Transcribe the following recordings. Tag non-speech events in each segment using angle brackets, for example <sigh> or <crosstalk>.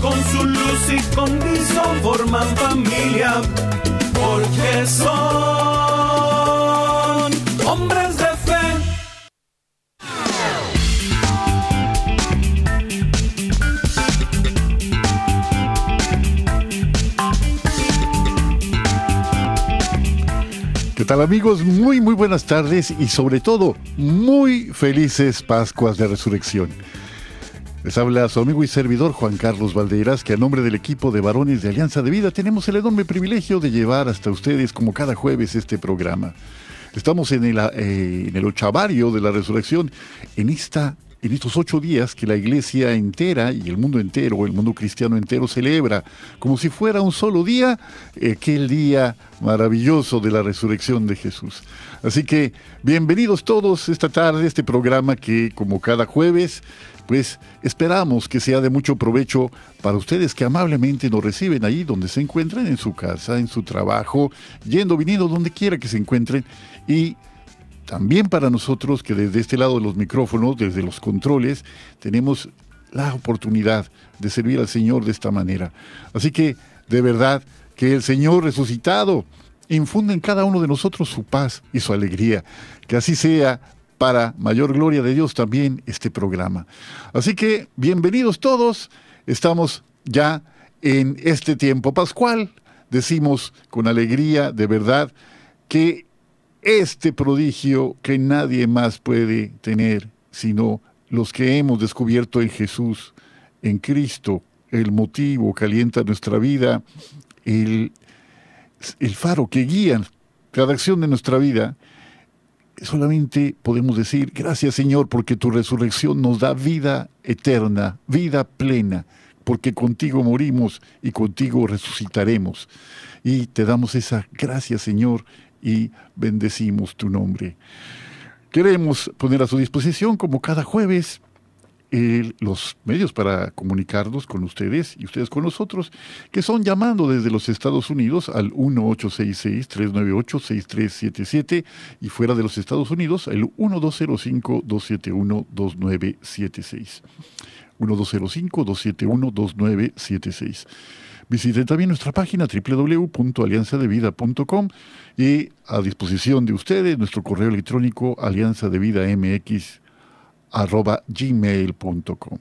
con su luz y condición forman familia, porque son hombres de fe. ¿Qué tal amigos? Muy muy buenas tardes y sobre todo muy felices Pascuas de Resurrección. Les habla su amigo y servidor Juan Carlos Valdeiras, que a nombre del equipo de varones de Alianza de Vida tenemos el enorme privilegio de llevar hasta ustedes como cada jueves este programa. Estamos en el, eh, en el ochavario de la resurrección, en, esta, en estos ocho días que la iglesia entera y el mundo entero, el mundo cristiano entero celebra, como si fuera un solo día, aquel día maravilloso de la resurrección de Jesús. Así que bienvenidos todos esta tarde a este programa que como cada jueves pues esperamos que sea de mucho provecho para ustedes que amablemente nos reciben ahí donde se encuentran, en su casa, en su trabajo, yendo, viniendo, donde quiera que se encuentren. Y también para nosotros que desde este lado de los micrófonos, desde los controles, tenemos la oportunidad de servir al Señor de esta manera. Así que, de verdad, que el Señor resucitado infunde en cada uno de nosotros su paz y su alegría. Que así sea para mayor gloria de Dios también este programa. Así que bienvenidos todos, estamos ya en este tiempo pascual, decimos con alegría de verdad que este prodigio que nadie más puede tener sino los que hemos descubierto en Jesús, en Cristo, el motivo que alienta nuestra vida, el, el faro que guía cada acción de nuestra vida, solamente podemos decir, gracias Señor, porque tu resurrección nos da vida eterna, vida plena, porque contigo morimos y contigo resucitaremos. Y te damos esa gracia Señor y bendecimos tu nombre. Queremos poner a su disposición, como cada jueves, los medios para comunicarnos con ustedes y ustedes con nosotros, que son llamando desde los Estados Unidos al 1866-398-6377 y fuera de los Estados Unidos al 1205-271-2976. 1205-271-2976. Visiten también nuestra página www.alianzadevida.com y a disposición de ustedes nuestro correo electrónico alianzadevidamx arroba gmail.com.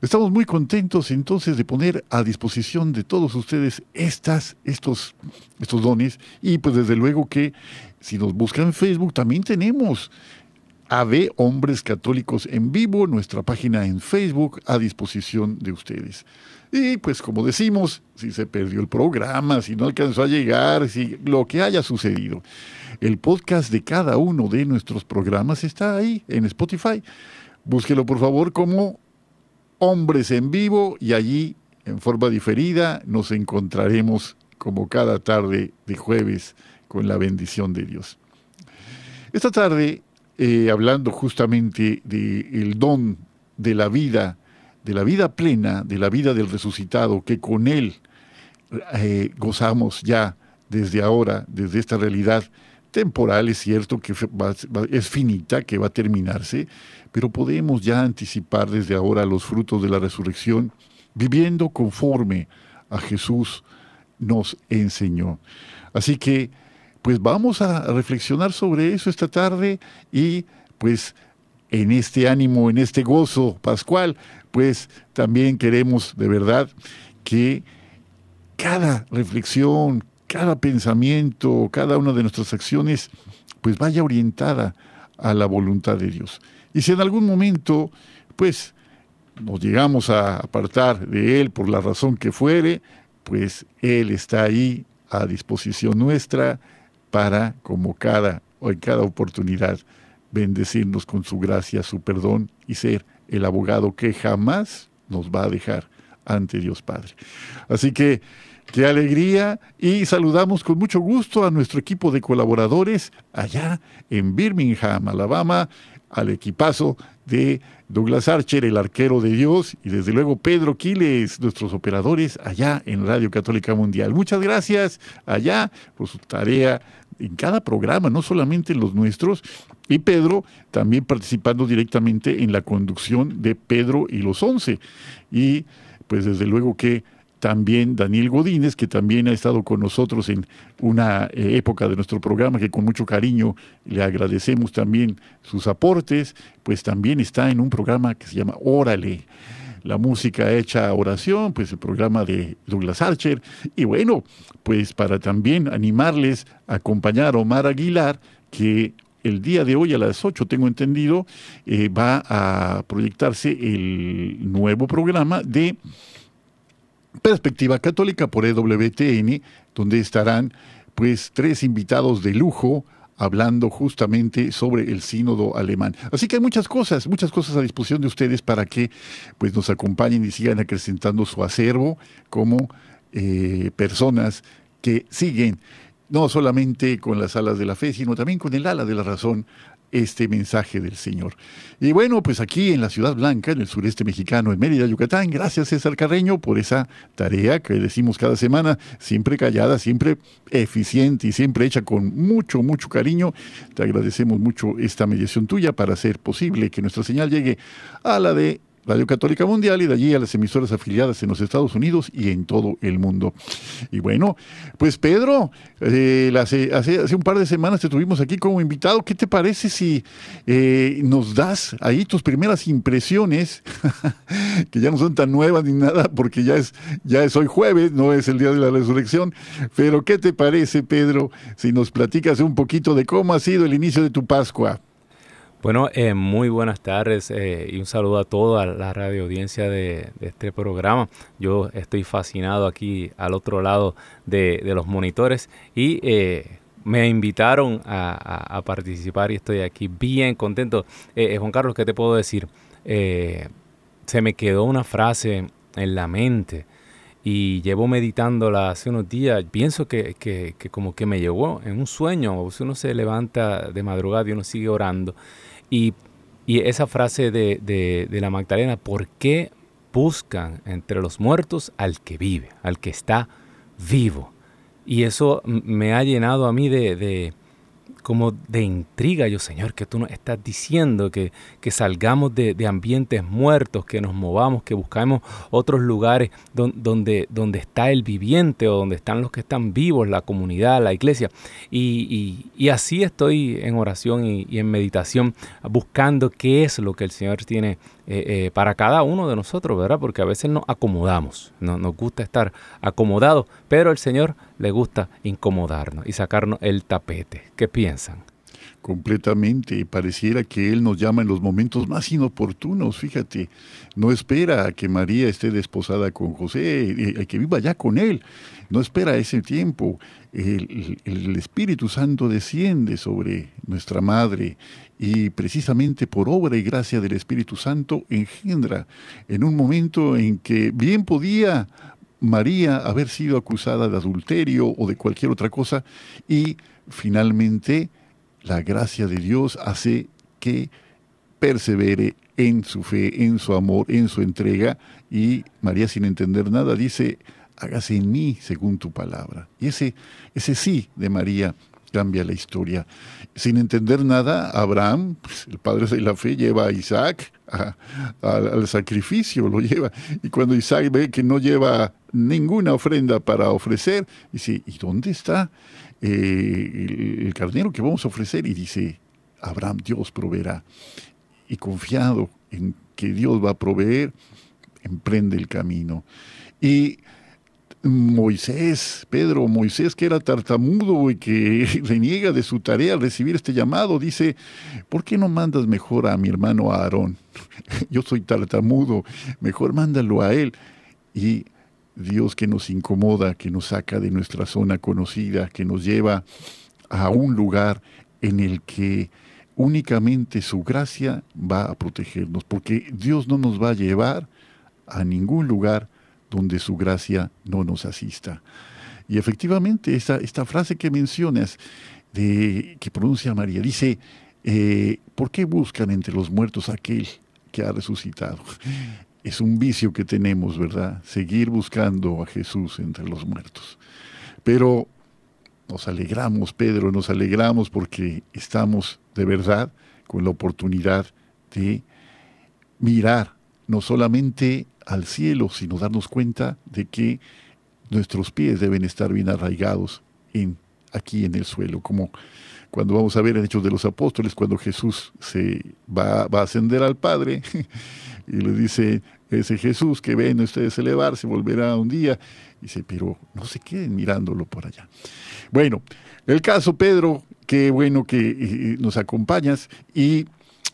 Estamos muy contentos entonces de poner a disposición de todos ustedes estas, estos, estos dones y pues desde luego que si nos buscan en Facebook también tenemos AV Hombres Católicos en Vivo, nuestra página en Facebook a disposición de ustedes. Y pues como decimos, si se perdió el programa, si no alcanzó a llegar, si lo que haya sucedido. El podcast de cada uno de nuestros programas está ahí en Spotify. Búsquelo por favor como Hombres en Vivo y allí en forma diferida nos encontraremos como cada tarde de jueves con la bendición de Dios. Esta tarde, eh, hablando justamente del don de la vida, de la vida plena, de la vida del resucitado, que con Él eh, gozamos ya desde ahora, desde esta realidad temporal, es cierto que es finita, que va a terminarse, pero podemos ya anticipar desde ahora los frutos de la resurrección, viviendo conforme a Jesús nos enseñó. Así que, pues vamos a reflexionar sobre eso esta tarde y pues en este ánimo, en este gozo pascual, pues también queremos de verdad que cada reflexión, cada pensamiento, cada una de nuestras acciones, pues vaya orientada a la voluntad de Dios. Y si en algún momento, pues, nos llegamos a apartar de Él por la razón que fuere, pues Él está ahí a disposición nuestra para, como cada o en cada oportunidad, bendecirnos con su gracia, su perdón y ser el abogado que jamás nos va a dejar ante Dios Padre. Así que qué alegría. Y saludamos con mucho gusto a nuestro equipo de colaboradores allá en Birmingham, Alabama, al equipazo de Douglas Archer, el arquero de Dios, y desde luego Pedro Quiles, nuestros operadores allá en Radio Católica Mundial. Muchas gracias allá por su tarea en cada programa, no solamente en los nuestros, y Pedro también participando directamente en la conducción de Pedro y los once. Y pues desde luego que también Daniel Godínez, que también ha estado con nosotros en una eh, época de nuestro programa, que con mucho cariño le agradecemos también sus aportes, pues también está en un programa que se llama Órale, la música hecha oración, pues el programa de Douglas Archer, y bueno, pues para también animarles a acompañar a Omar Aguilar, que el día de hoy a las 8, tengo entendido, eh, va a proyectarse el nuevo programa de Perspectiva Católica por EWTN, donde estarán pues tres invitados de lujo hablando justamente sobre el sínodo alemán. Así que hay muchas cosas, muchas cosas a disposición de ustedes para que pues nos acompañen y sigan acrecentando su acervo como eh, personas que siguen no solamente con las alas de la fe, sino también con el ala de la razón este mensaje del Señor. Y bueno, pues aquí en la Ciudad Blanca, en el sureste mexicano, en Mérida, Yucatán, gracias César Carreño por esa tarea que decimos cada semana, siempre callada, siempre eficiente y siempre hecha con mucho, mucho cariño. Te agradecemos mucho esta mediación tuya para hacer posible que nuestra señal llegue a la de Radio Católica Mundial y de allí a las emisoras afiliadas en los Estados Unidos y en todo el mundo. Y bueno, pues Pedro, eh, hace, hace, un par de semanas te tuvimos aquí como invitado. ¿Qué te parece si eh, nos das ahí tus primeras impresiones, <laughs> que ya no son tan nuevas ni nada, porque ya es, ya es hoy jueves, no es el día de la resurrección, pero ¿qué te parece, Pedro, si nos platicas un poquito de cómo ha sido el inicio de tu Pascua? Bueno, eh, muy buenas tardes eh, y un saludo a toda la radio audiencia de, este programa. Yo estoy fascinado aquí al otro lado de, los monitores y eh, me invitaron a, participar y estoy aquí bien contento. Juan Carlos, ¿qué te puedo decir? se me quedó una frase en la mente y llevo meditándola hace unos días. Pienso que, que, que, como que me llegó en un sueño. Si uno se levanta de madrugada y uno sigue orando. Y, esa frase de, de, la Magdalena, ¿por qué buscan entre los muertos al que vive, al que está vivo? Y eso me ha llenado a mí de, como de intriga, yo Señor, que tú nos estás diciendo que, que salgamos de, ambientes muertos, que nos movamos, que buscamos otros lugares donde, donde, está el viviente o donde están los que están vivos, la comunidad, la iglesia. Y, así estoy en oración y, en meditación, buscando qué es lo que el Señor tiene eh, eh, para cada uno de nosotros, ¿verdad? Porque a veces nos acomodamos, no, nos gusta estar acomodados, pero el Señor le gusta incomodarnos y sacarnos el tapete. ¿Qué piensan? Completamente, pareciera que Él nos llama en los momentos más inoportunos, fíjate, no espera a que María esté desposada con José, eh, que viva ya con Él, no espera ese tiempo, el, Espíritu Santo desciende sobre nuestra Madre y precisamente por obra y gracia del Espíritu Santo engendra en un momento en que bien podía María haber sido acusada de adulterio o de cualquier otra cosa y finalmente la gracia de Dios hace que persevere en su fe, en su amor, en su entrega y María sin entender nada dice, hágase en mí según tu palabra. Y ese, ese sí de María cambia la historia. Sin entender nada, Abraham, pues, el padre de la fe, lleva a Isaac al sacrificio, lo lleva. Y cuando Isaac ve que no lleva ninguna ofrenda para ofrecer, dice, ¿y dónde está eh, el, carnero que vamos a ofrecer? Y dice, Abraham, Dios proveerá. Y confiado en que Dios va a proveer, emprende el camino. Y Moisés, Pedro, Moisés que era tartamudo y que <laughs> reniega de su tarea al recibir este llamado, dice, ¿por qué no mandas mejor a mi hermano Aarón? <laughs> Yo soy tartamudo, mejor mándalo a él. Y Dios que nos incomoda, que nos saca de nuestra zona conocida, que nos lleva a un lugar en el que únicamente su gracia va a protegernos, porque Dios no nos va a llevar a ningún lugar donde su gracia no nos asista. Y efectivamente, esta, esta frase que mencionas, de, que pronuncia María, dice, eh, ¿por qué buscan entre los muertos aquel que ha resucitado? Es un vicio que tenemos, ¿verdad? Seguir buscando a Jesús entre los muertos. Pero nos alegramos, Pedro, nos alegramos porque estamos de verdad con la oportunidad de mirar no solamente al cielo, sino darnos cuenta de que nuestros pies deben estar bien arraigados en, aquí en el suelo, como cuando vamos a ver en Hechos de los Apóstoles, cuando Jesús se va, va a ascender al Padre <laughs> y le dice, ese Jesús que ven ustedes elevarse, volverá un día, dice, pero no se queden mirándolo por allá. Bueno, el caso, Pedro, qué bueno que eh, nos acompañas y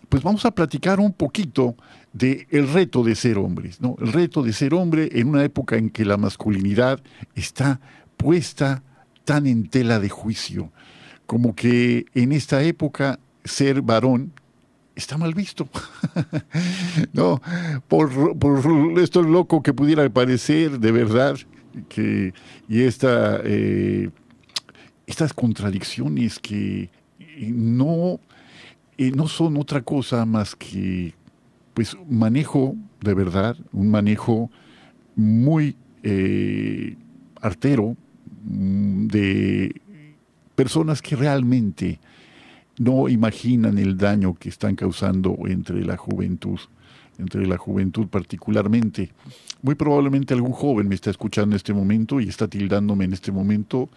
pues vamos a platicar un poquito de el reto de ser hombres, ¿no? El reto de ser hombre en una época en que la masculinidad está puesta tan en tela de juicio, como que en esta época ser varón está mal visto. <laughs> no, por, por, esto loco que pudiera parecer, de verdad, que, y esta, eh, estas contradicciones que no, eh, no son otra cosa más que pues manejo de verdad, un manejo muy eh, artero mm, de personas que realmente no imaginan el daño que están causando entre la juventud, entre la juventud particularmente. Muy probablemente algún joven me está escuchando en este momento y está tildándome en este momento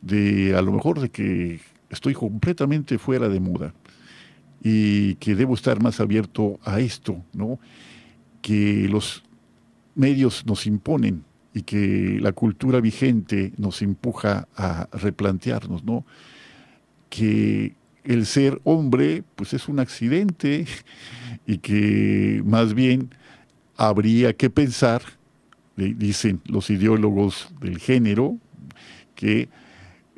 de a lo mejor de que estoy completamente fuera de moda y que debo estar más abierto a esto, ¿no? Que los medios nos imponen y que la cultura vigente nos empuja a replantearnos, ¿no? Que el ser hombre, pues es un accidente y que más bien habría que pensar, dicen los ideólogos del género, que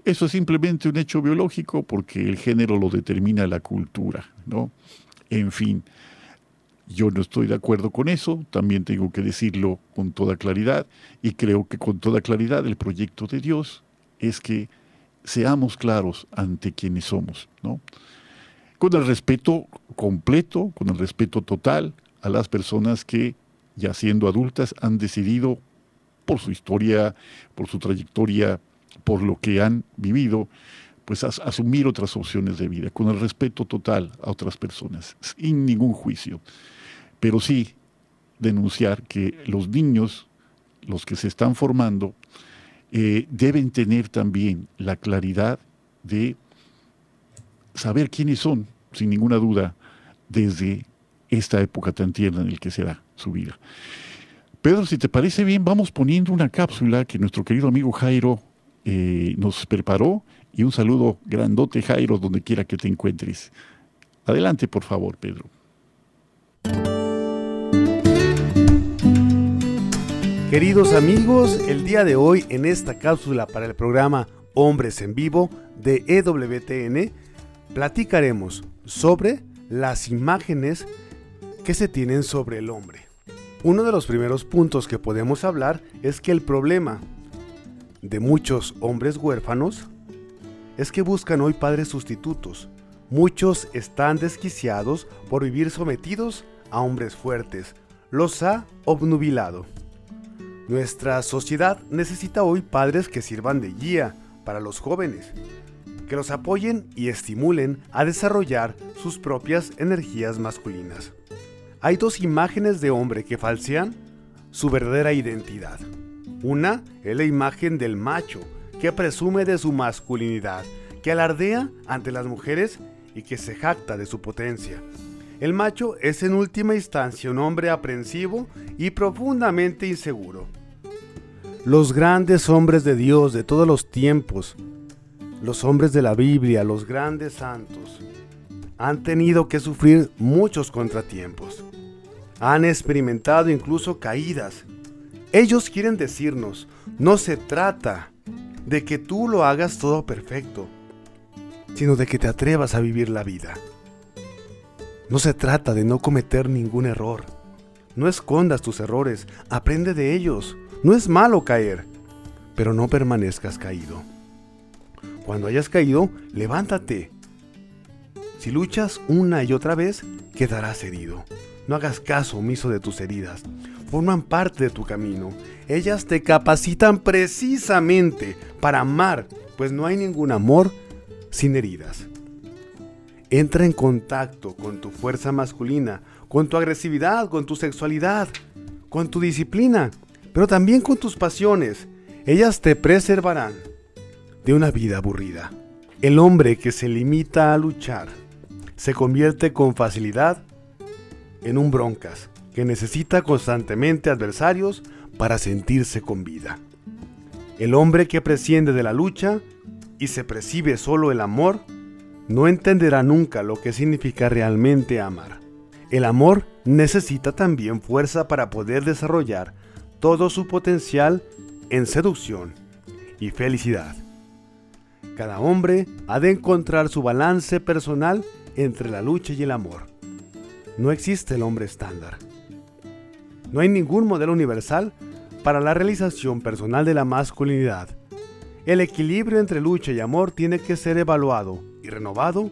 eso es simplemente un hecho biológico porque el género lo determina la cultura, ¿no? En fin, yo no estoy de acuerdo con eso, también tengo que decirlo con toda claridad y creo que con toda claridad el proyecto de Dios es que seamos claros ante quienes somos, ¿no? Con el respeto completo, con el respeto total a las personas que, ya siendo adultas, han decidido por su historia, por su trayectoria por lo que han vivido, pues asumir otras opciones de vida, con el respeto total a otras personas, sin ningún juicio. Pero sí denunciar que los niños, los que se están formando, eh, deben tener también la claridad de saber quiénes son, sin ninguna duda, desde esta época tan tierna en la que será su vida. Pedro, si te parece bien, vamos poniendo una cápsula que nuestro querido amigo Jairo nos preparó y un saludo grandote Jairo donde quiera que te encuentres. Adelante por favor Pedro. Queridos amigos, el día de hoy en esta cápsula para el programa Hombres en Vivo de EWTN platicaremos sobre las imágenes que se tienen sobre el hombre. Uno de los primeros puntos que podemos hablar es que el problema de muchos hombres huérfanos es que buscan hoy padres sustitutos. Muchos están desquiciados por vivir sometidos a hombres fuertes. Los ha obnubilado. Nuestra sociedad necesita hoy padres que sirvan de guía para los jóvenes, que los apoyen y estimulen a desarrollar sus propias energías masculinas. Hay dos imágenes de hombre que falsean su verdadera identidad. Una es la imagen del macho, que presume de su masculinidad, que alardea ante las mujeres y que se jacta de su potencia. El macho es en última instancia un hombre aprensivo y profundamente inseguro. Los grandes hombres de Dios de todos los tiempos, los hombres de la Biblia, los grandes santos, han tenido que sufrir muchos contratiempos. Han experimentado incluso caídas ellos quieren decirnos, no se trata de que tú lo hagas todo perfecto, sino de que te atrevas a vivir la vida. No se trata de no cometer ningún error. No escondas tus errores, aprende de ellos. No es malo caer, pero no permanezcas caído. Cuando hayas caído, levántate. Si luchas una y otra vez, quedarás herido. No hagas caso omiso de tus heridas. Forman parte de tu camino. Ellas te capacitan precisamente para amar, pues no hay ningún amor sin heridas. Entra en contacto con tu fuerza masculina, con tu agresividad, con tu sexualidad, con tu disciplina, pero también con tus pasiones. Ellas te preservarán de una vida aburrida. El hombre que se limita a luchar se convierte con facilidad en un broncas que necesita constantemente adversarios para sentirse con vida. El hombre que presciende de la lucha y se percibe solo el amor no entenderá nunca lo que significa realmente amar. El amor necesita también fuerza para poder desarrollar todo su potencial en seducción y felicidad. Cada hombre ha de encontrar su balance personal entre la lucha y el amor. No existe el hombre estándar. No hay ningún modelo universal para la realización personal de la masculinidad. El equilibrio entre lucha y amor tiene que ser evaluado y renovado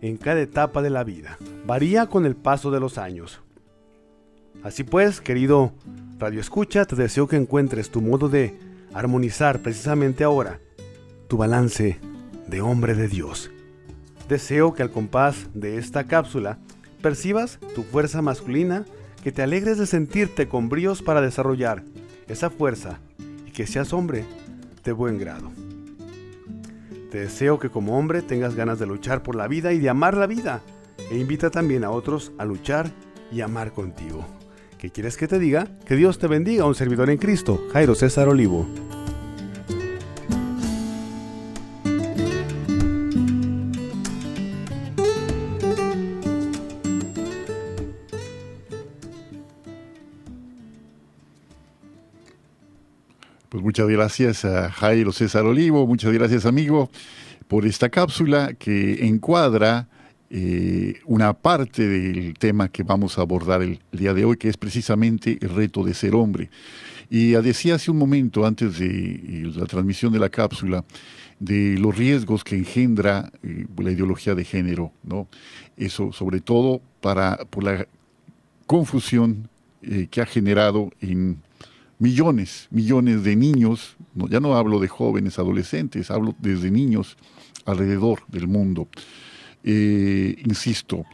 en cada etapa de la vida. Varía con el paso de los años. Así pues, querido Radio Escucha, te deseo que encuentres tu modo de armonizar precisamente ahora tu balance de hombre de Dios. Deseo que al compás de esta cápsula percibas tu fuerza masculina, que te alegres de sentirte con bríos para desarrollar esa fuerza y que seas hombre de buen grado. Te deseo que como hombre tengas ganas de luchar por la vida y de amar la vida. E invita también a otros a luchar y amar contigo. ¿Qué quieres que te diga? Que Dios te bendiga, un servidor en Cristo, Jairo César Olivo. Muchas gracias a Jairo César Olivo, muchas gracias amigo por esta cápsula que encuadra eh, una parte del tema que vamos a abordar el, día de hoy, que es precisamente el reto de ser hombre. Y decía hace un momento, antes de la transmisión de la cápsula, de los riesgos que engendra eh, la ideología de género, ¿no? Eso sobre todo para, por la confusión eh, que ha generado en millones, millones de niños, ya no hablo de jóvenes, adolescentes, hablo desde niños alrededor del mundo. Eh, insisto,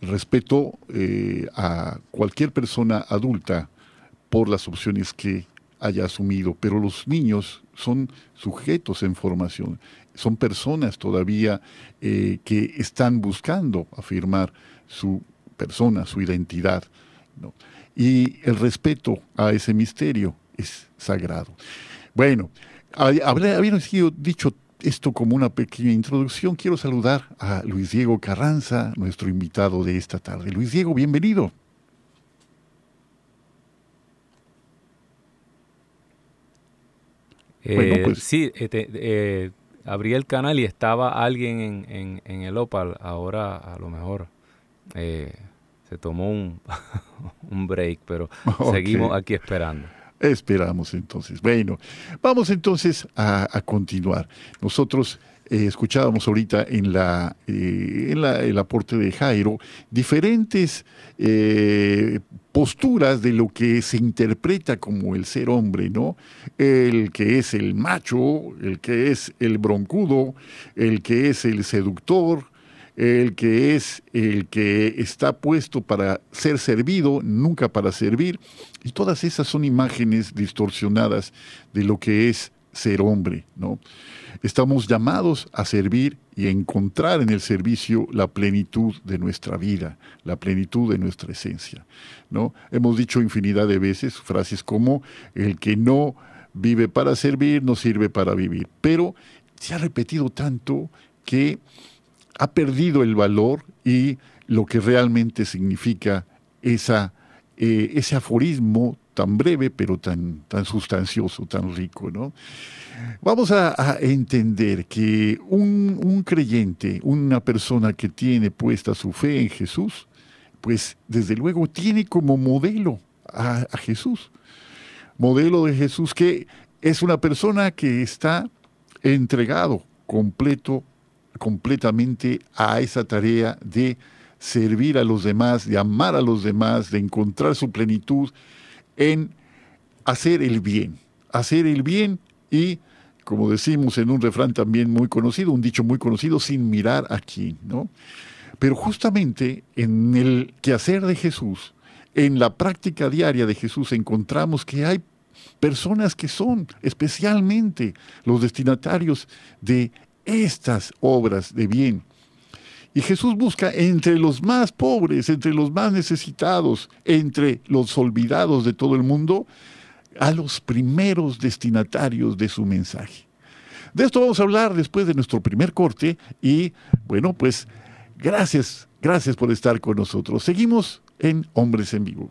respeto eh, a cualquier persona adulta por las opciones que haya asumido, pero los niños son sujetos en formación, son personas todavía eh, que están buscando afirmar su persona, su identidad. Y el respeto a ese misterio es sagrado. Bueno, habiendo sido dicho esto como una pequeña introducción, quiero saludar a Luis Diego Carranza, nuestro invitado de esta tarde. Luis Diego, bienvenido. Eh, pues, sí, eh, eh, abrí el canal y estaba alguien en, en, el Opal. Ahora a lo mejor se tomó un, <laughs> un break, pero <laughs> seguimos aquí esperando. Esperamos entonces. Bueno, vamos entonces a, continuar. Nosotros eh, escuchábamos ahorita en, la, eh, en el aporte de Jairo diferentes eh, posturas de lo que se interpreta como el ser hombre, ¿no? El que es el macho, el que es el broncudo, el que es el seductor, el que es el que está puesto para ser servido, nunca para servir, y todas esas son imágenes distorsionadas de lo que es ser hombre, ¿no? Estamos llamados a servir y a encontrar en el servicio la plenitud de nuestra vida, la plenitud de nuestra esencia, ¿no? Hemos dicho infinidad de veces frases como el que no vive para servir no sirve para vivir, pero se ha repetido tanto que ha perdido el valor y lo que realmente significa esa, eh, ese aforismo tan breve pero tan, tan sustancioso, tan rico. ¿no? Vamos a, entender que un, un, creyente, una persona que tiene puesta su fe en Jesús, pues desde luego tiene como modelo a, a Jesús. modelo de Jesús que es una persona que está entregado completo, completamente a esa tarea de servir a los demás, de amar a los demás, de encontrar su plenitud en hacer el bien, hacer el bien y, como decimos en un refrán también muy conocido, un dicho muy conocido, sin mirar a quién, ¿no? Pero justamente en el quehacer de Jesús, en la práctica diaria de Jesús, encontramos que hay personas que son especialmente los destinatarios de estas obras de bien. Y Jesús busca entre los más pobres, entre los más necesitados, entre los olvidados de todo el mundo, a los primeros destinatarios de su mensaje. De esto vamos a hablar después de nuestro primer corte y bueno, pues gracias, gracias por estar con nosotros. Seguimos en Hombres en Vivo.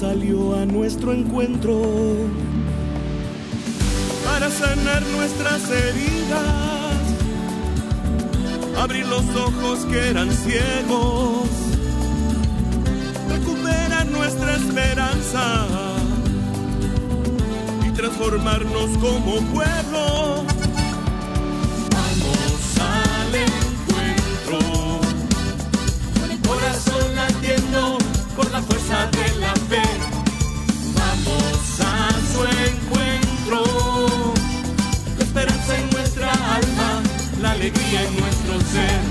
Salió a nuestro encuentro para sanar nuestras heridas, abrir los ojos que eran ciegos, recuperar nuestra esperanza transformarnos como pueblo. Vamos al encuentro, corazón latiendo por la fuerza de la fe. Vamos a su encuentro. La esperanza en nuestra alma, la alegría en nuestro ser.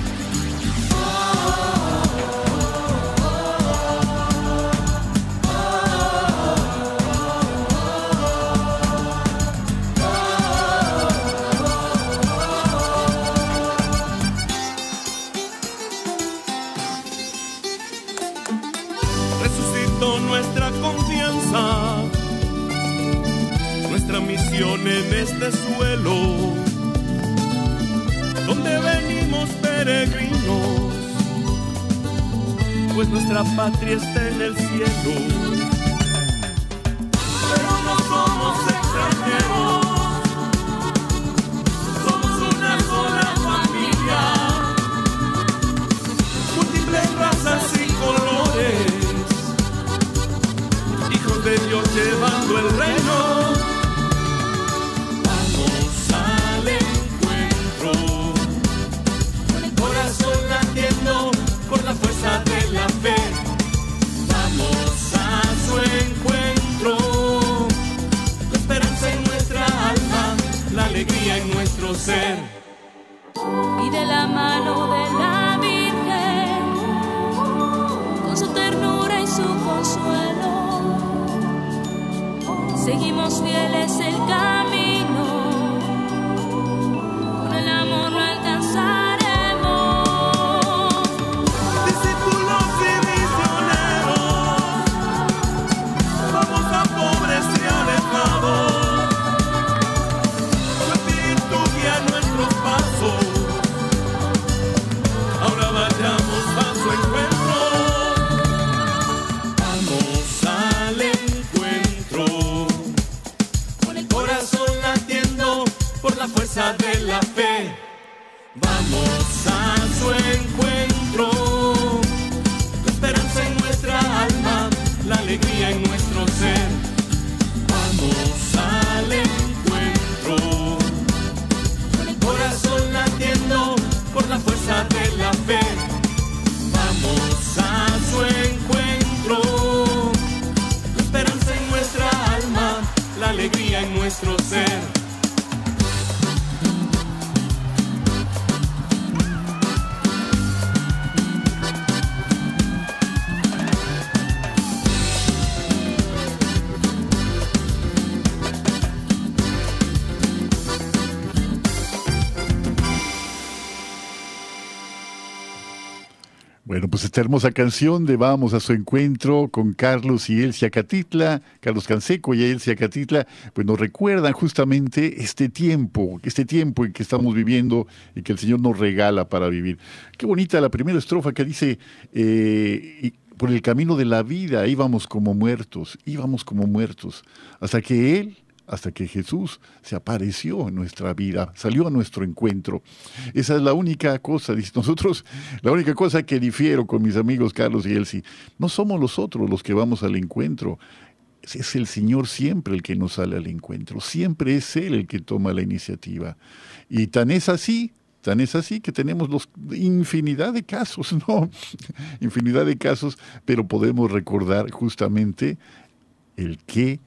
Pues nuestra patria está en el cielo. Pero no somos extranjeros, somos una sola familia, múltiples razas y colores, hijos de Dios llevando el reino. por la fuerza de la fe. Vamos a su encuentro, la esperanza en nuestra alma, la alegría en nuestro ser. Y de la mano de la Virgen, con su ternura y su consuelo, seguimos fieles el camino, esta hermosa canción de Vamos a su encuentro con Carlos y Elsia Catitla, Carlos Canseco y Elsia Catitla, pues nos recuerdan justamente este tiempo, este tiempo en que estamos viviendo y que el Señor nos regala para vivir. Qué bonita la primera estrofa que dice, eh, por el camino de la vida íbamos como muertos, íbamos como muertos, hasta que Él hasta que Jesús se apareció en nuestra vida, salió a nuestro encuentro. Esa es la única cosa, nosotros, la única cosa que difiero con mis amigos Carlos y Elsie, no somos nosotros los que vamos al encuentro, es el Señor siempre el que nos sale al encuentro, siempre es Él el que toma la iniciativa. Y tan es así, tan es así que tenemos los, infinidad de casos, <laughs> ¿no? infinidad de casos, pero podemos recordar justamente el que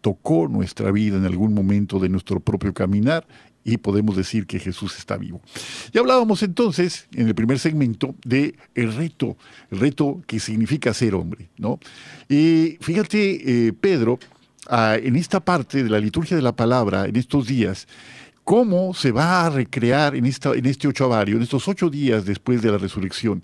tocó nuestra vida en algún momento de nuestro propio caminar y podemos decir que Jesús está vivo. Y hablábamos entonces en el primer segmento de el reto, el reto que significa ser hombre, ¿no? Y fíjate, eh, Pedro, ah, en esta parte de la liturgia de la palabra, en estos días, cómo se va a recrear en, esta, en este ochavario, en estos ocho días después de la resurrección,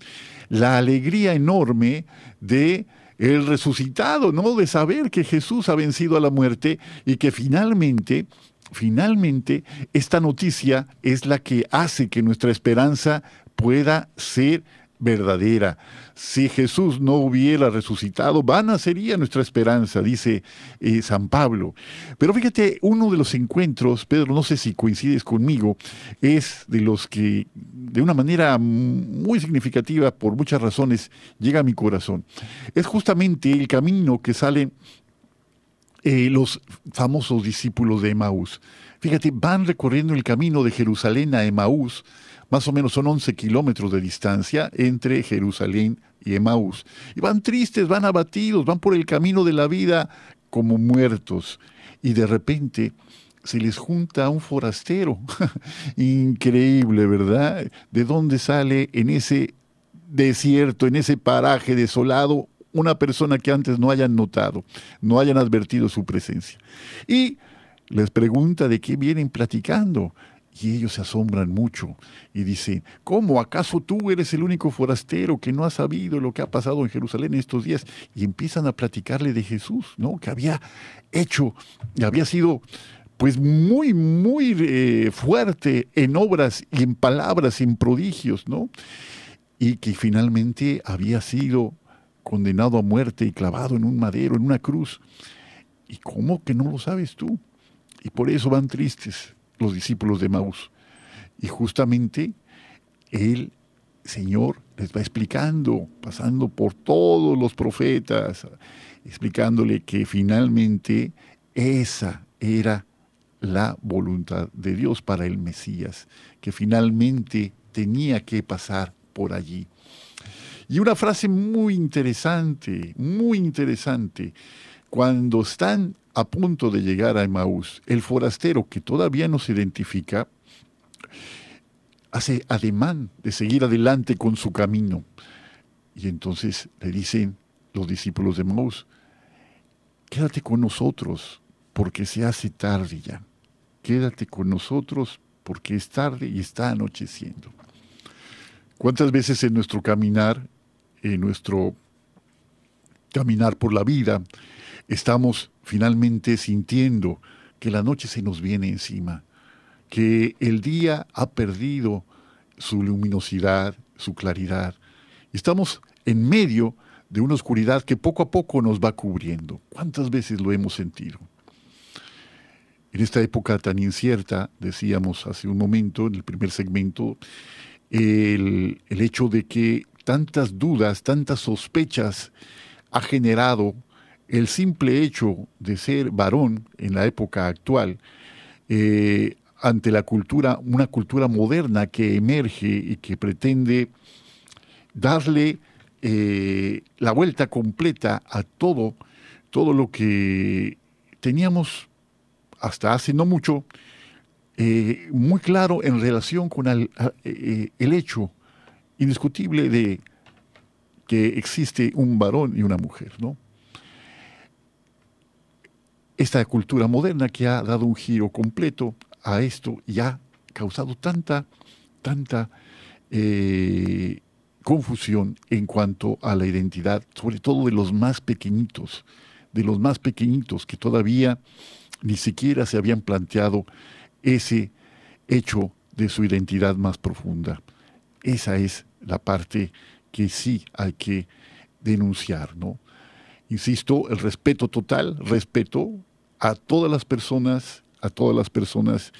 la alegría enorme de el resucitado, ¿no? De saber que Jesús ha vencido a la muerte y que finalmente, finalmente, esta noticia es la que hace que nuestra esperanza pueda ser verdadera. Si Jesús no hubiera resucitado, vana sería nuestra esperanza, dice eh, San Pablo. Pero fíjate, uno de los encuentros, Pedro, no sé si coincides conmigo, es de los que de una manera muy significativa, por muchas razones, llega a mi corazón. Es justamente el camino que salen eh, los famosos discípulos de Emaús. Fíjate, van recorriendo el camino de Jerusalén a Emaús, más o menos son 11 kilómetros de distancia entre Jerusalén y Emaús. Y van tristes, van abatidos, van por el camino de la vida como muertos. Y de repente se les junta un forastero. <laughs> Increíble, ¿verdad? ¿De dónde sale en ese desierto, en ese paraje desolado, una persona que antes no hayan notado, no hayan advertido su presencia? Y les pregunta de qué vienen platicando. Y ellos se asombran mucho y dicen, ¿cómo acaso tú eres el único forastero que no ha sabido lo que ha pasado en Jerusalén estos días? Y empiezan a platicarle de Jesús, ¿no? Que había hecho, y había sido pues muy, muy eh, fuerte en obras y en palabras, en prodigios, ¿no? Y que finalmente había sido condenado a muerte y clavado en un madero, en una cruz. ¿Y cómo que no lo sabes tú? Y por eso van tristes los discípulos de Maús. Y justamente el Señor les va explicando, pasando por todos los profetas, explicándole que finalmente esa era la voluntad de Dios para el Mesías, que finalmente tenía que pasar por allí. Y una frase muy interesante, muy interesante, cuando están a punto de llegar a Emaús, el forastero que todavía no se identifica, hace ademán de seguir adelante con su camino. Y entonces le dicen los discípulos de Emaús, quédate con nosotros, porque se hace tarde ya. Quédate con nosotros, porque es tarde y está anocheciendo. ¿Cuántas veces en nuestro caminar, en nuestro caminar por la vida, estamos finalmente sintiendo que la noche se nos viene encima, que el día ha perdido su luminosidad, su claridad. Estamos en medio de una oscuridad que poco a poco nos va cubriendo. ¿Cuántas veces lo hemos sentido? En esta época tan incierta, decíamos hace un momento, en el primer segmento, el, el hecho de que tantas dudas, tantas sospechas ha generado el simple hecho de ser varón en la época actual, eh, ante la cultura, una cultura moderna que emerge y que pretende darle eh, la vuelta completa a todo, todo lo que teníamos hasta hace no mucho, eh, muy claro en relación con el, el hecho indiscutible de que existe un varón y una mujer, ¿no? Esta cultura moderna que ha dado un giro completo a esto y ha causado tanta, tanta eh, confusión en cuanto a la identidad, sobre todo de los más pequeñitos, de los más pequeñitos que todavía ni siquiera se habían planteado ese hecho de su identidad más profunda. Esa es la parte que sí hay que denunciar, ¿no? Insisto, el respeto total, respeto a todas las personas, a todas las personas.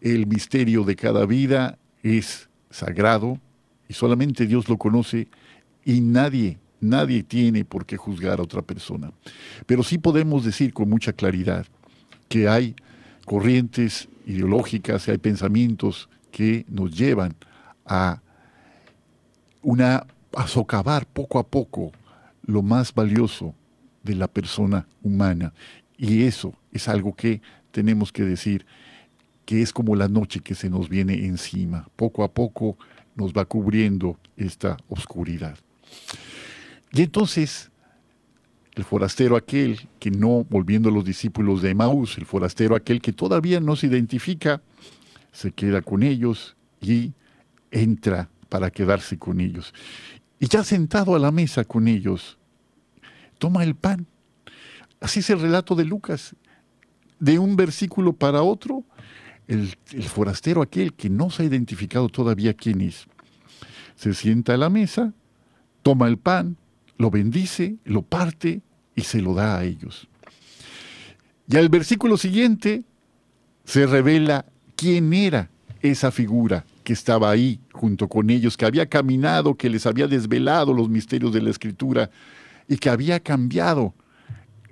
El misterio de cada vida es sagrado y solamente Dios lo conoce y nadie, nadie tiene por qué juzgar a otra persona. Pero sí podemos decir con mucha claridad que hay corrientes ideológicas, hay pensamientos que nos llevan a una a socavar poco a poco lo más valioso de la persona humana. Y eso es algo que tenemos que decir, que es como la noche que se nos viene encima. Poco a poco nos va cubriendo esta oscuridad. Y entonces, el forastero aquel que no, volviendo a los discípulos de Emaús, el forastero aquel que todavía no se identifica, se queda con ellos y entra para quedarse con ellos. Y ya sentado a la mesa con ellos, toma el pan. Así es el relato de Lucas. De un versículo para otro, el, forastero aquel que no se ha identificado todavía quién es, se sienta a la mesa, toma el pan, lo bendice, lo parte y se lo da a ellos. Y al versículo siguiente se revela quién era esa figura que estaba ahí junto con ellos, que había caminado, que les había desvelado los misterios de la escritura y que había cambiado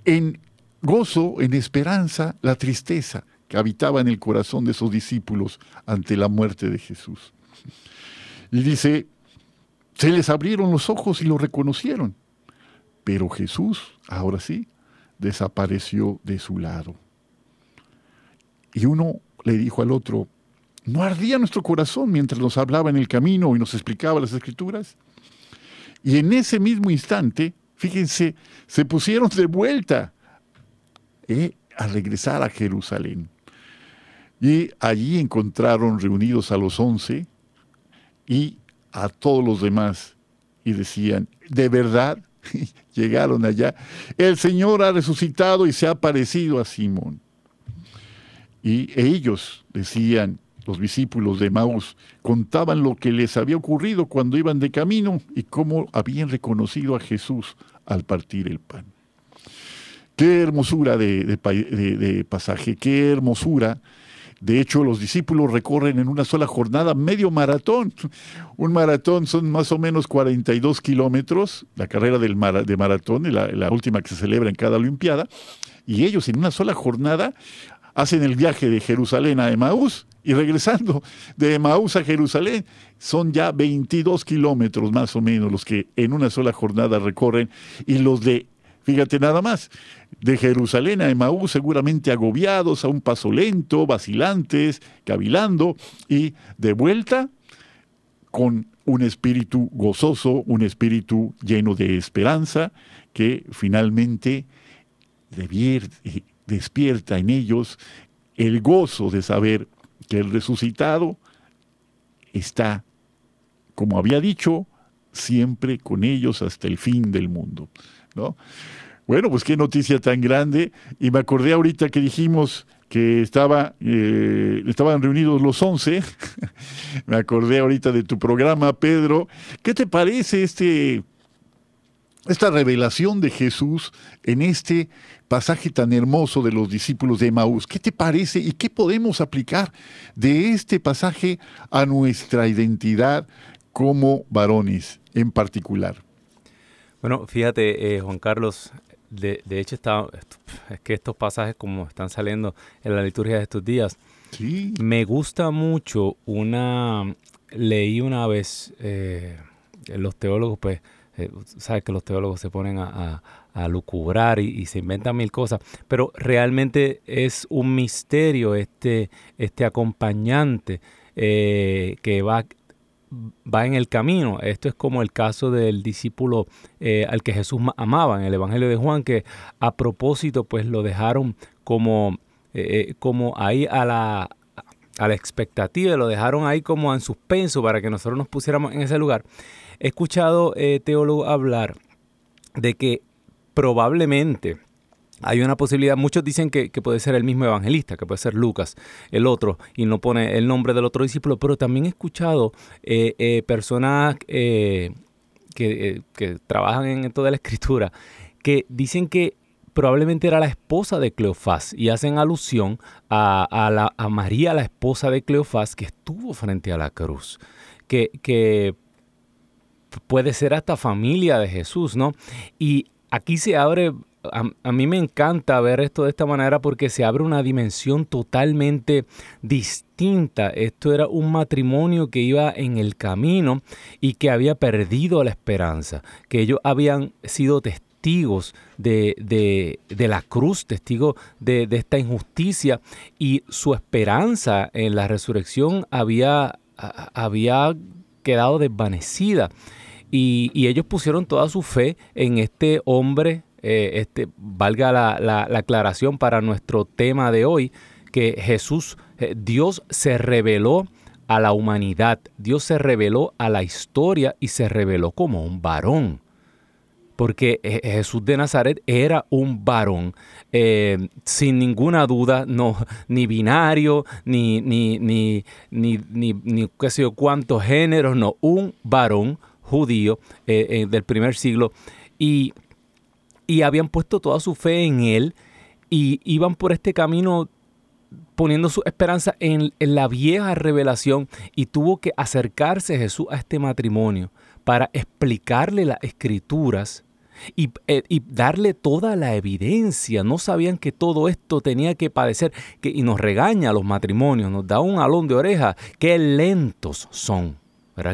en gozo, en esperanza, la tristeza que habitaba en el corazón de sus discípulos ante la muerte de Jesús. Y dice, se les abrieron los ojos y lo reconocieron, pero Jesús, ahora sí, desapareció de su lado. Y uno le dijo al otro, ¿No ardía nuestro corazón mientras nos hablaba en el camino y nos explicaba las escrituras? Y en ese mismo instante, fíjense, se pusieron de vuelta eh, a regresar a Jerusalén. Y allí encontraron reunidos a los once y a todos los demás. Y decían, de verdad, <laughs> llegaron allá, el Señor ha resucitado y se ha parecido a Simón. Y ellos decían, los discípulos de Maús contaban lo que les había ocurrido cuando iban de camino y cómo habían reconocido a Jesús al partir el pan. Qué hermosura de, pasaje, qué hermosura. De hecho, los discípulos recorren en una sola jornada medio maratón. Un maratón son más o menos 42 kilómetros, la carrera del de maratón, la, la última que se celebra en cada Olimpiada. Y ellos en una sola jornada hacen el viaje de Jerusalén a Emaús y regresando de Emaús a Jerusalén, son ya 22 kilómetros más o menos los que en una sola jornada recorren y los de, fíjate nada más, de Jerusalén a Emaús seguramente agobiados, a un paso lento, vacilantes, cavilando y de vuelta con un espíritu gozoso, un espíritu lleno de esperanza que finalmente despierta en ellos el gozo de saber que el resucitado está, como había dicho, siempre con ellos hasta el fin del mundo. ¿no? Bueno, pues qué noticia tan grande. Y me acordé ahorita que dijimos que estaba, eh, estaban reunidos los once. <laughs> me acordé ahorita de tu programa, Pedro. ¿Qué te parece este esta revelación de Jesús en este pasaje tan hermoso de los discípulos de Emaús. ¿Qué te parece y qué podemos aplicar de este pasaje a nuestra identidad como varones en particular? Bueno, fíjate, eh, Juan Carlos, de, hecho está, es que estos pasajes como están saliendo en la liturgia de estos días, sí. me gusta mucho una, leí una vez, eh, los teólogos pues eh, sabes que los teólogos se ponen a, a, lucubrar y, se inventan mil cosas, pero realmente es un misterio este, este acompañante eh, que va, va en el camino. Esto es como el caso del discípulo eh, al que Jesús amaba en el Evangelio de Juan, que a propósito pues lo dejaron como, como ahí a la, a la expectativa, lo dejaron ahí como en suspenso para que nosotros nos pusiéramos en ese lugar. He escuchado eh, teólogos hablar de que probablemente hay una posibilidad, muchos dicen que, puede ser el mismo evangelista, que puede ser Lucas, el otro, y no pone el nombre del otro discípulo, pero también he escuchado eh, eh, personas que, trabajan en toda la escritura que dicen que probablemente era la esposa de Cleofás y hacen alusión a, la, a María, la esposa de Cleofás, que estuvo frente a la cruz, que, que puede ser hasta familia de Jesús, ¿no? Y aquí se abre, a, mí me encanta ver esto de esta manera porque se abre una dimensión totalmente distinta. Esto era un matrimonio que iba en el camino y que había perdido la esperanza, que ellos habían sido testigos de, de, la cruz, testigos de, de, esta injusticia y su esperanza en la resurrección había, había quedado desvanecida. Y, ellos pusieron toda su fe en este hombre, eh, este, valga la, aclaración para nuestro tema de hoy, que Jesús, eh, Dios se reveló a la humanidad, Dios se reveló a la historia y se reveló como un varón. Porque eh, Jesús de Nazaret era un varón, sin ninguna duda, no, <laughs> ni binario, ni, ni, ni, ni, ni, ni qué sé yo cuántos géneros, no, un varón judío eh, eh, del primer siglo y, y habían puesto toda su fe en él y iban por este camino poniendo su esperanza en, la vieja revelación y tuvo que acercarse Jesús a este matrimonio para explicarle las escrituras y, eh, y, darle toda la evidencia. No sabían que todo esto tenía que padecer que, y nos regaña a los matrimonios, nos da un alón de oreja. Qué lentos son.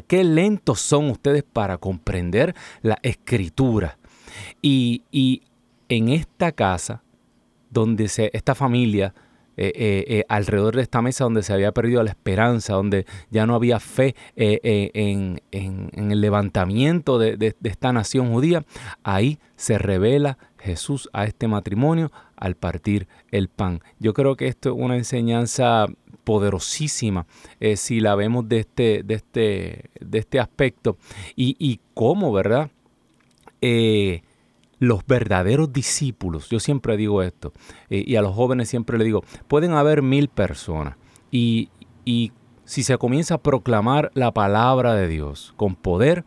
Qué lentos son ustedes para comprender la escritura. Y, en esta casa, donde se, esta familia, eh, eh, eh, alrededor de esta mesa donde se había perdido la esperanza, donde ya no había fe en, el levantamiento de, esta nación judía, ahí se revela Jesús a este matrimonio al partir el pan. Yo creo que esto es una enseñanza poderosísima eh, si la vemos de este, de este, de este aspecto. Y, cómo, ¿verdad? Eh, los verdaderos discípulos, yo siempre digo esto, eh, y a los jóvenes siempre le digo, pueden haber mil personas y, y, si se comienza a proclamar la palabra de Dios con poder,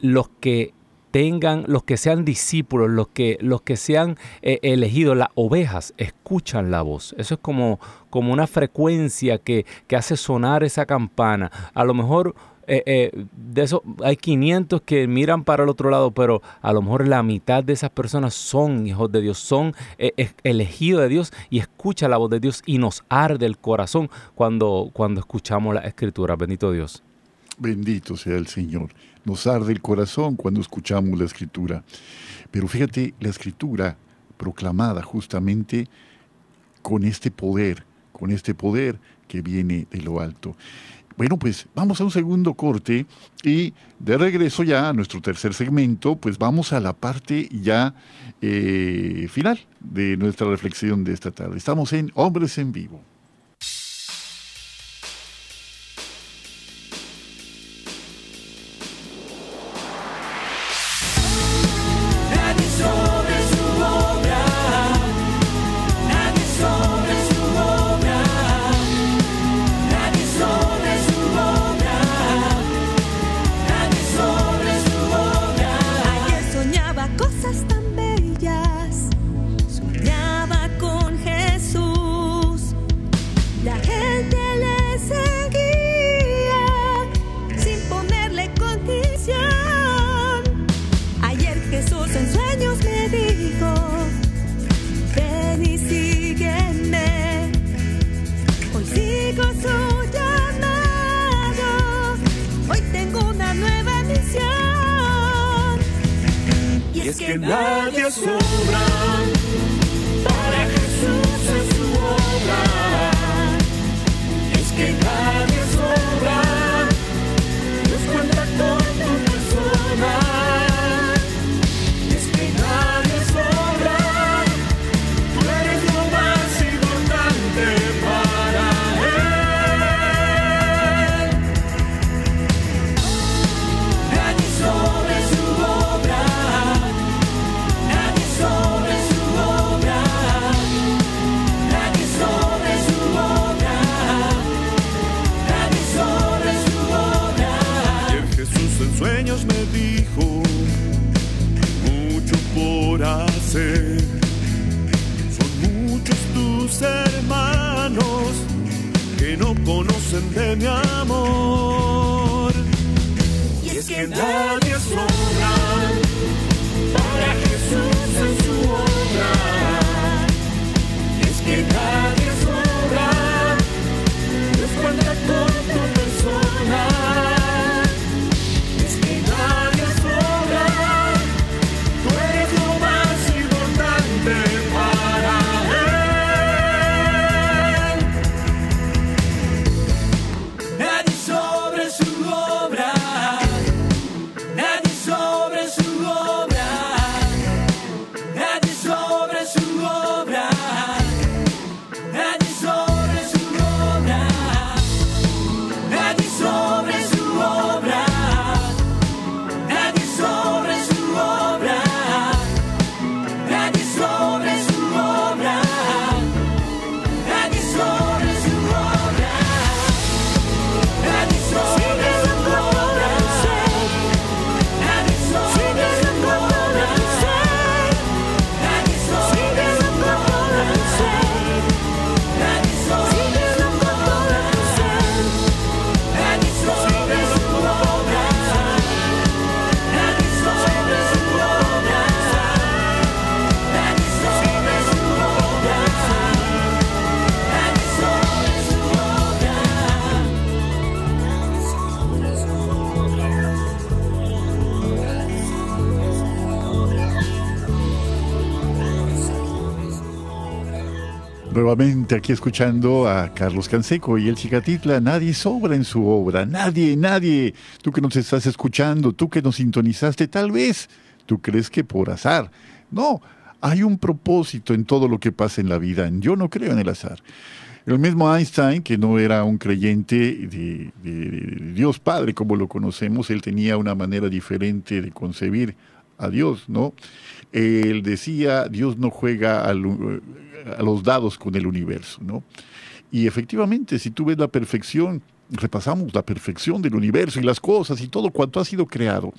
los que tengan, los que sean discípulos, los que, los que sean eh, elegidos, las ovejas, escuchan la voz. Eso es como, como una frecuencia que, que hace sonar esa campana. A lo mejor eh, eh, de eso hay 500 que miran para el otro lado, pero a lo mejor la mitad de esas personas son hijos de Dios, son elegidos de Dios y escuchan la voz de Dios y nos arde el corazón cuando, cuando escuchamos la escritura. Bendito Dios. Bendito sea el Señor. Nos arde el corazón cuando escuchamos la escritura. Pero fíjate, la escritura proclamada justamente con este poder, con este poder que viene de lo alto. Bueno, pues vamos a un segundo corte y de regreso ya a nuestro tercer segmento, pues vamos a la parte ya eh, final de nuestra reflexión de esta tarde. Estamos en Hombres en Vivo. Nuevamente aquí escuchando a Carlos Canseco y el Chicatitla, nadie sobra en su obra, nadie, nadie. Tú que nos estás escuchando, tú que nos sintonizaste, tal vez tú crees que por azar. No, hay un propósito en todo lo que pasa en la vida. Yo no creo en el azar. El mismo Einstein, que no era un creyente de, de- de Dios Padre como lo conocemos, él tenía una manera diferente de concebir a Dios, ¿no? Él decía, Dios no juega a los dados con el universo, ¿no? Y efectivamente, si tú ves la perfección, repasamos la perfección del universo y las cosas y todo cuanto ha sido creado,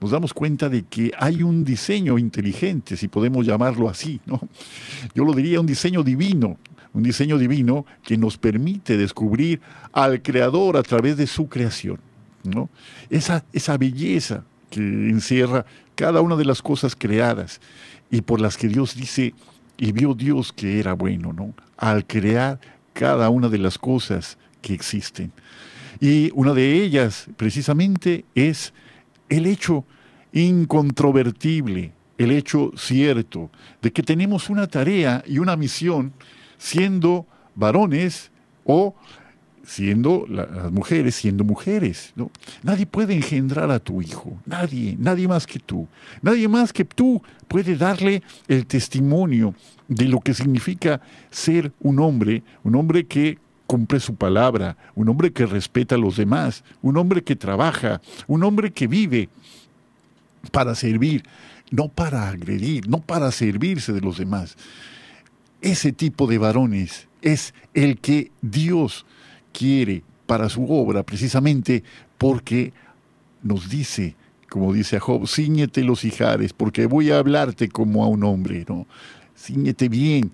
nos damos cuenta de que hay un diseño inteligente, si podemos llamarlo así, ¿no? Yo lo diría un diseño divino, un diseño divino que nos permite descubrir al creador a través de su creación, ¿no? Esa, esa belleza que encierra cada una de las cosas creadas y por las que Dios dice, y vio Dios que era bueno, ¿no? Al crear cada una de las cosas que existen. Y una de ellas, precisamente, es el hecho incontrovertible, el hecho cierto, de que tenemos una tarea y una misión siendo varones o siendo la- las mujeres, siendo mujeres. ¿no? Nadie puede engendrar a tu hijo, nadie, nadie más que tú. Nadie más que tú puede darle el testimonio de lo que significa ser un hombre, un hombre que cumple su palabra, un hombre que respeta a los demás, un hombre que trabaja, un hombre que vive para servir, no para agredir, no para servirse de los demás. Ese tipo de varones es el que Dios quiere para su obra, precisamente porque nos dice, como dice a Job, ciñete los hijares, porque voy a hablarte como a un hombre, ¿no? Bien,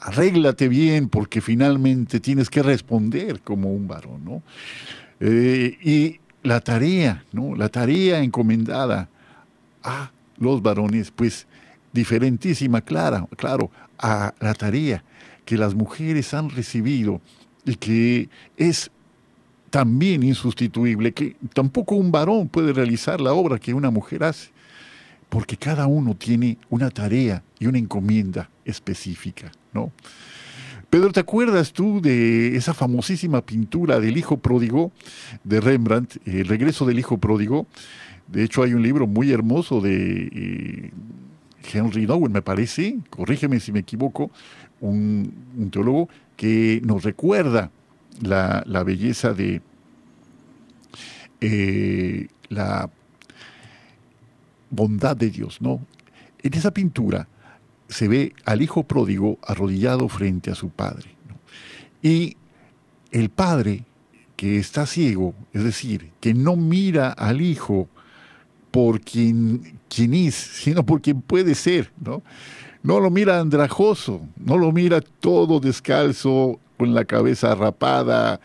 arréglate bien, porque finalmente tienes que responder como un varón, ¿no? Eh, y la tarea, ¿no? La tarea encomendada a los varones, pues diferentísima, clara, claro, a la tarea que las mujeres han recibido y que es también insustituible, que tampoco un varón puede realizar la obra que una mujer hace, porque cada uno tiene una tarea y una encomienda específica, ¿no? Pedro, ¿te acuerdas tú de esa famosísima pintura del hijo pródigo de Rembrandt, El regreso del hijo pródigo? De hecho, hay un libro muy hermoso de eh, Henry Nowen, me parece, corrígeme si me equivoco, un, un teólogo que nos recuerda la, la belleza de eh, la bondad de Dios, ¿no? En esa pintura se ve al hijo pródigo arrodillado frente a su padre. Y el padre que está ciego, es decir, que no mira al hijo por quien, quien es, sino por quien puede ser, ¿no? No lo mira andrajoso, no lo mira todo descalzo, con la cabeza rapada,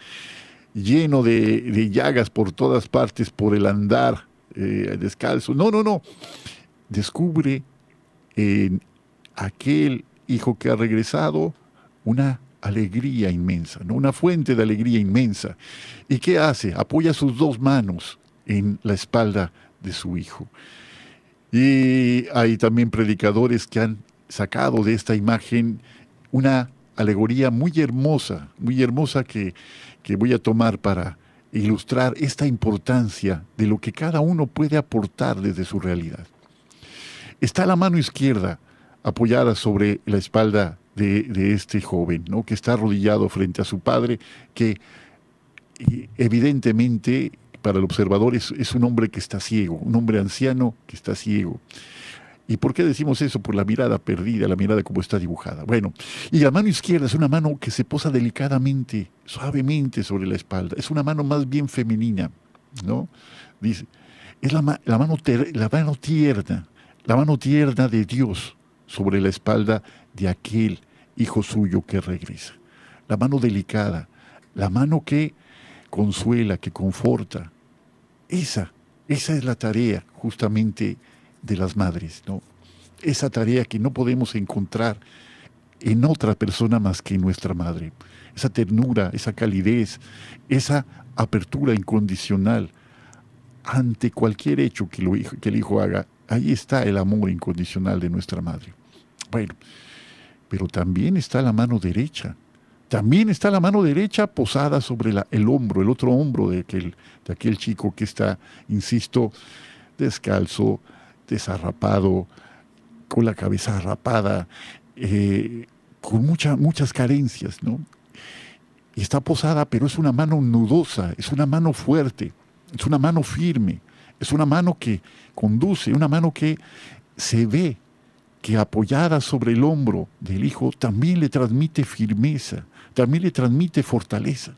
lleno de, llagas por todas partes por el andar eh, descalzo. No, no, no. Descubre en aquel hijo que ha regresado una alegría inmensa, ¿no? una fuente de alegría inmensa. ¿Y qué hace? Apoya sus dos manos en la espalda de su hijo. Y hay también predicadores que han sacado de esta imagen una alegoría muy hermosa, muy hermosa que, que voy a tomar para ilustrar esta importancia de lo que cada uno puede aportar desde su realidad. Está la mano izquierda apoyada sobre la espalda de, este joven, ¿no? que está arrodillado frente a su padre, que evidentemente para el observador es, es, un hombre que está ciego, un hombre anciano que está ciego. ¿Y por qué decimos eso? Por la mirada perdida, la mirada como está dibujada. Bueno, y la mano izquierda es una mano que se posa delicadamente, suavemente sobre la espalda. Es una mano más bien femenina, ¿no? Dice, es la, mano, la mano tierna, la mano tierna de Dios sobre la espalda de aquel hijo suyo que regresa. La mano delicada, la mano que consuela, que conforta. Esa, esa es la tarea justamente de las madres, ¿no? Esa tarea que no podemos encontrar en otra persona más que en nuestra madre. Esa ternura, esa calidez, esa apertura incondicional ante cualquier hecho que, lo, que el hijo haga. Ahí está el amor incondicional de nuestra madre. Bueno, pero también está la mano derecha. También está la mano derecha posada sobre el hombro, el otro hombro de aquel, de aquel chico que está, insisto, descalzo, desarrapado, con la cabeza rapada, eh, con muchas carencias, ¿no? Y está posada, pero es una mano nudosa, es una mano fuerte, es una mano firme, es una mano que conduce, una mano que se ve, que apoyada sobre el hombro del hijo también le transmite firmeza, también le transmite fortaleza.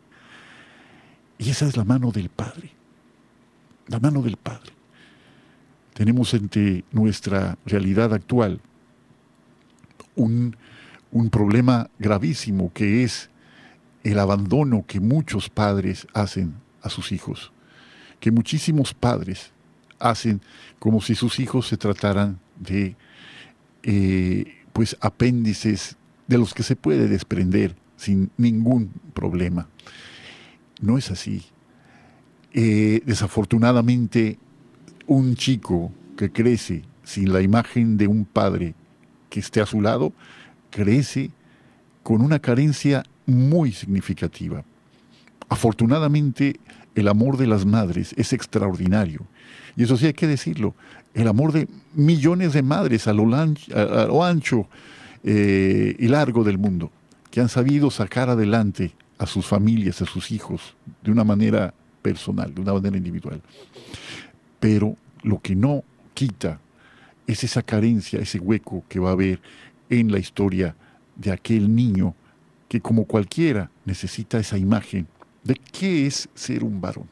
Y esa es la mano del Padre, la mano del Padre tenemos ante nuestra realidad actual un, problema gravísimo que es el abandono que muchos padres hacen a sus hijos, que muchísimos padres hacen como si sus hijos se trataran de eh, pues apéndices de los que se puede desprender sin ningún problema. No es así. Eh, desafortunadamente un chico que crece sin la imagen de un padre que esté a su lado, crece con una carencia muy significativa. Afortunadamente, el amor de las madres es extraordinario. Y eso sí hay que decirlo. El amor de millones de madres a lo, ancho eh, y largo del mundo, que han sabido sacar adelante a sus familias, a sus hijos, de una manera personal, de una manera individual pero lo que no quita es esa carencia, ese hueco que va a haber en la historia de aquel niño que como cualquiera necesita esa imagen de qué es ser un varón.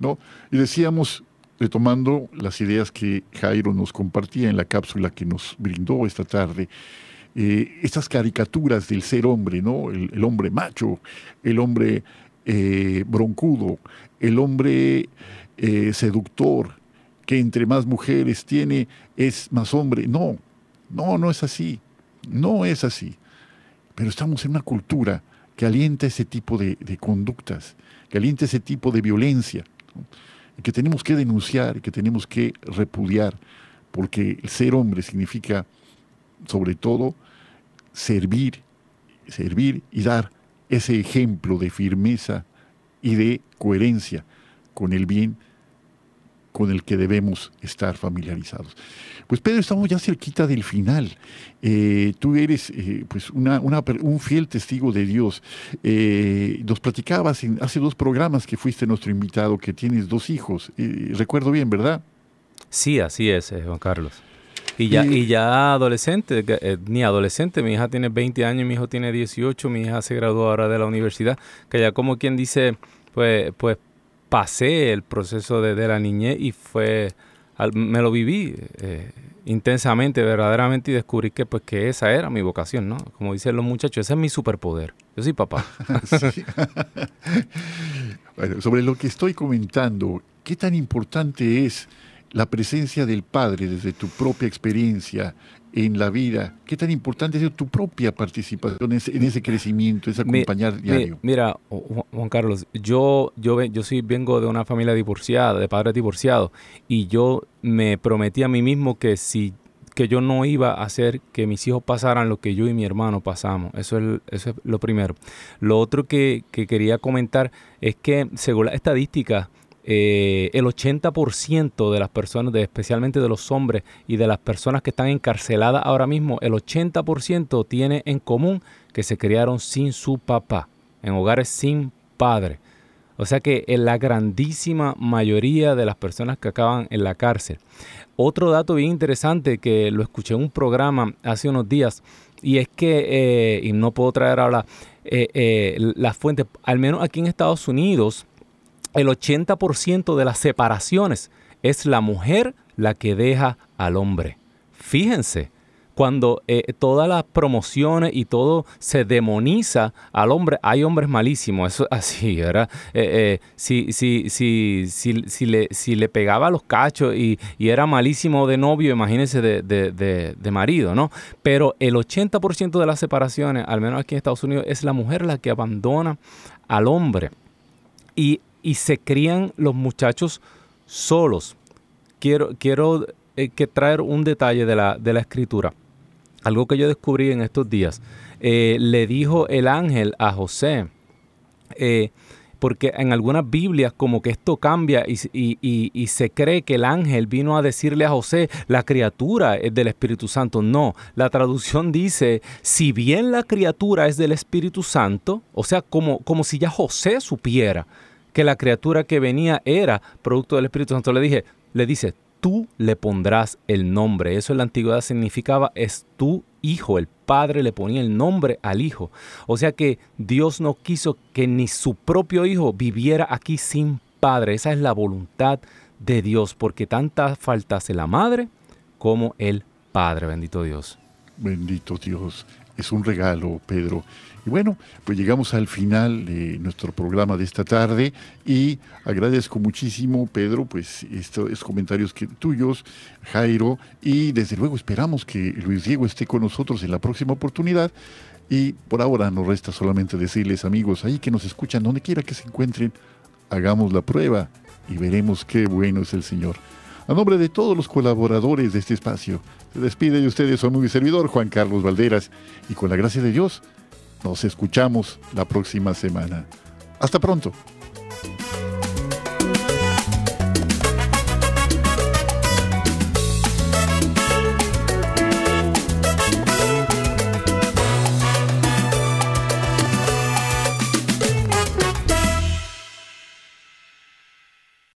¿No? Y decíamos, retomando las ideas que Jairo nos compartía en la cápsula que nos brindó esta tarde, eh, estas caricaturas del ser hombre, ¿no? El, hombre macho, el hombre eh, broncudo, el hombre eh, seductor, que entre más mujeres tiene es más hombre. No, no, no es así. No es así. Pero estamos en una cultura que alienta ese tipo de, conductas, que alienta ese tipo de violencia, que tenemos que denunciar que tenemos que repudiar, porque ser hombre significa, sobre todo, servir, servir y dar ese ejemplo de firmeza y de coherencia con el bien con el que debemos estar familiarizados. Pues Pedro, estamos ya cerquita del final. Eh, tú eres eh, pues una, un fiel testigo de Dios. Eh, nos platicabas en, hace dos programas que fuiste nuestro invitado, que tienes dos hijos. recuerdo bien, ¿verdad? Sí, así es, Juan Carlos. Y ya, y ya adolescente, ni adolescente, mi hija tiene 20 años, mi hijo tiene 18, mi hija se graduó ahora de la universidad, que ya como quien dice, pues, pues pasé el proceso de, la niñez y fue, me lo viví. Eh, intensamente, verdaderamente, y descubrí que pues que esa era mi vocación, ¿no? Como dicen los muchachos, ese es mi superpoder. Yo soy papá. <laughs> <laughs> bueno, sobre lo que estoy comentando, ¿qué tan importante es la presencia del Padre desde tu propia experiencia en la vida? ¿Qué tan importante es tu propia participación en ese crecimiento, ese acompañar diario? Mira, Juan Carlos, yo, yo, yo sí vengo de una familia divorciada, de padres divorciados, y yo me prometí a mí mismo que si que yo no iba a hacer que mis hijos pasaran lo que yo y mi hermano pasamos. Eso es, eso es lo primero. Lo otro que, que quería comentar es que según las estadísticas, eh, el 80% de las personas, especialmente de los hombres y de las personas que están encarceladas ahora mismo, el 80% tiene en común que se criaron sin su papá, en hogares sin padre. O sea que en la grandísima mayoría de las personas que acaban en la cárcel. Otro dato bien interesante que lo escuché en un programa hace unos días y es que, eh, y no puedo traer ahora eh, las fuentes, al menos aquí en Estados Unidos, el 80% de las separaciones es la mujer la que deja al hombre. Fíjense, cuando eh, todas las promociones y todo se demoniza al hombre, hay hombres malísimos, eso así, ¿verdad? Eh, eh, si, si, si, si, le, si le pegaba los cachos y, era malísimo de novio, imagínense de, de, de marido, ¿no? Pero el 80% de las separaciones, al menos aquí en Estados Unidos, es la mujer la que abandona al hombre. Y y se crían los muchachos solos. Quiero, quiero eh, que traer un detalle de la, de la escritura. Algo que yo descubrí en estos días. Eh, le dijo el ángel a José, eh, porque en algunas Biblias como que esto cambia y, y, se cree que el ángel vino a decirle a José, la criatura es del Espíritu Santo. No, la traducción dice, si bien la criatura es del Espíritu Santo, o sea, como, como si ya José supiera que la criatura que venía era producto del Espíritu Santo. Le dije, le dice, tú le pondrás el nombre. Eso en la antigüedad significaba es tu hijo. El padre le ponía el nombre al hijo. O sea que Dios no quiso que ni su propio hijo viviera aquí sin padre. Esa es la voluntad de Dios, porque tanta faltase la madre como el padre. Bendito Dios. Bendito Dios. Es un regalo, Pedro. Y bueno, pues llegamos al final de nuestro programa de esta tarde y agradezco muchísimo, Pedro, pues estos comentarios que, tuyos, Jairo, y desde luego esperamos que Luis Diego esté con nosotros en la próxima oportunidad. Y por ahora nos resta solamente decirles, amigos, ahí que nos escuchan, donde quiera que se encuentren, hagamos la prueba y veremos qué bueno es el Señor. A nombre de todos los colaboradores de este espacio, se despide de ustedes su amigo servidor Juan Carlos Valderas y con la gracia de Dios, nos escuchamos la próxima semana. Hasta pronto.